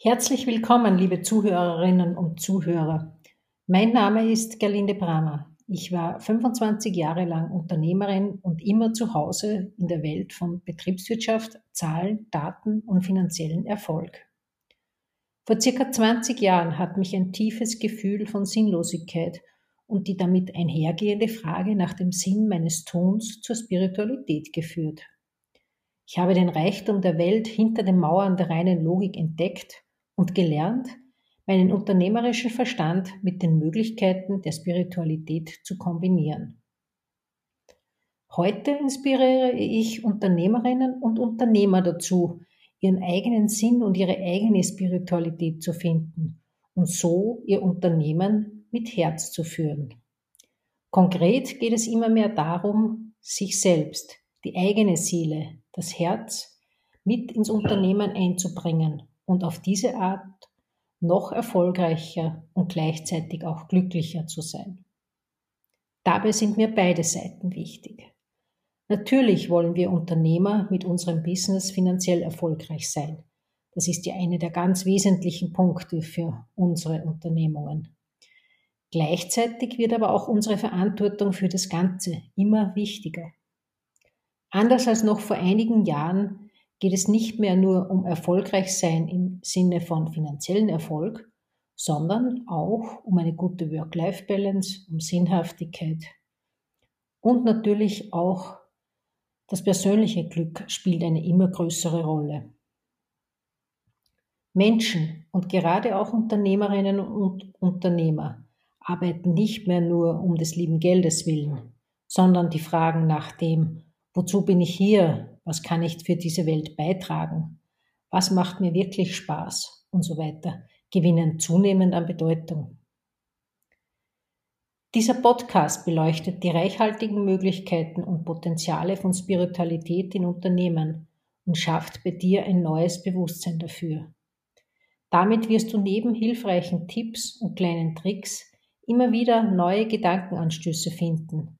Herzlich willkommen, liebe Zuhörerinnen und Zuhörer. Mein Name ist Gerlinde Bramer. Ich war 25 Jahre lang Unternehmerin und immer zu Hause in der Welt von Betriebswirtschaft, Zahlen, Daten und finanziellen Erfolg. Vor circa 20 Jahren hat mich ein tiefes Gefühl von Sinnlosigkeit und die damit einhergehende Frage nach dem Sinn meines Tuns zur Spiritualität geführt. Ich habe den Reichtum der Welt hinter den Mauern der reinen Logik entdeckt und gelernt, meinen unternehmerischen Verstand mit den Möglichkeiten der Spiritualität zu kombinieren. Heute inspiriere ich Unternehmerinnen und Unternehmer dazu, ihren eigenen Sinn und ihre eigene Spiritualität zu finden und so ihr Unternehmen mit Herz zu führen. Konkret geht es immer mehr darum, sich selbst, die eigene Seele, das Herz mit ins Unternehmen einzubringen und auf diese Art noch erfolgreicher und gleichzeitig auch glücklicher zu sein. Dabei sind mir beide Seiten wichtig. Natürlich wollen wir Unternehmer mit unserem Business finanziell erfolgreich sein. Das ist ja eine der ganz wesentlichen Punkte für unsere Unternehmungen. Gleichzeitig wird aber auch unsere Verantwortung für das Ganze immer wichtiger. Anders als noch vor einigen Jahren geht es nicht mehr nur um erfolgreich sein im Sinne von finanziellen Erfolg, sondern auch um eine gute Work-Life-Balance, um Sinnhaftigkeit. Und natürlich auch das persönliche Glück spielt eine immer größere Rolle. Menschen und gerade auch Unternehmerinnen und Unternehmer arbeiten nicht mehr nur um des lieben Geldes willen, sondern die Fragen nach dem, wozu bin ich hier, was kann ich für diese Welt beitragen, was macht mir wirklich Spaß und so weiter, gewinnen zunehmend an Bedeutung. Dieser Podcast beleuchtet die reichhaltigen Möglichkeiten und Potenziale von Spiritualität in Unternehmen und schafft bei dir ein neues Bewusstsein dafür. Damit wirst du neben hilfreichen Tipps und kleinen Tricks immer wieder neue Gedankenanstöße finden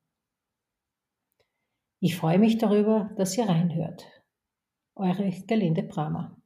ich freue mich darüber, dass ihr reinhört. Eure Gelinde Bramer.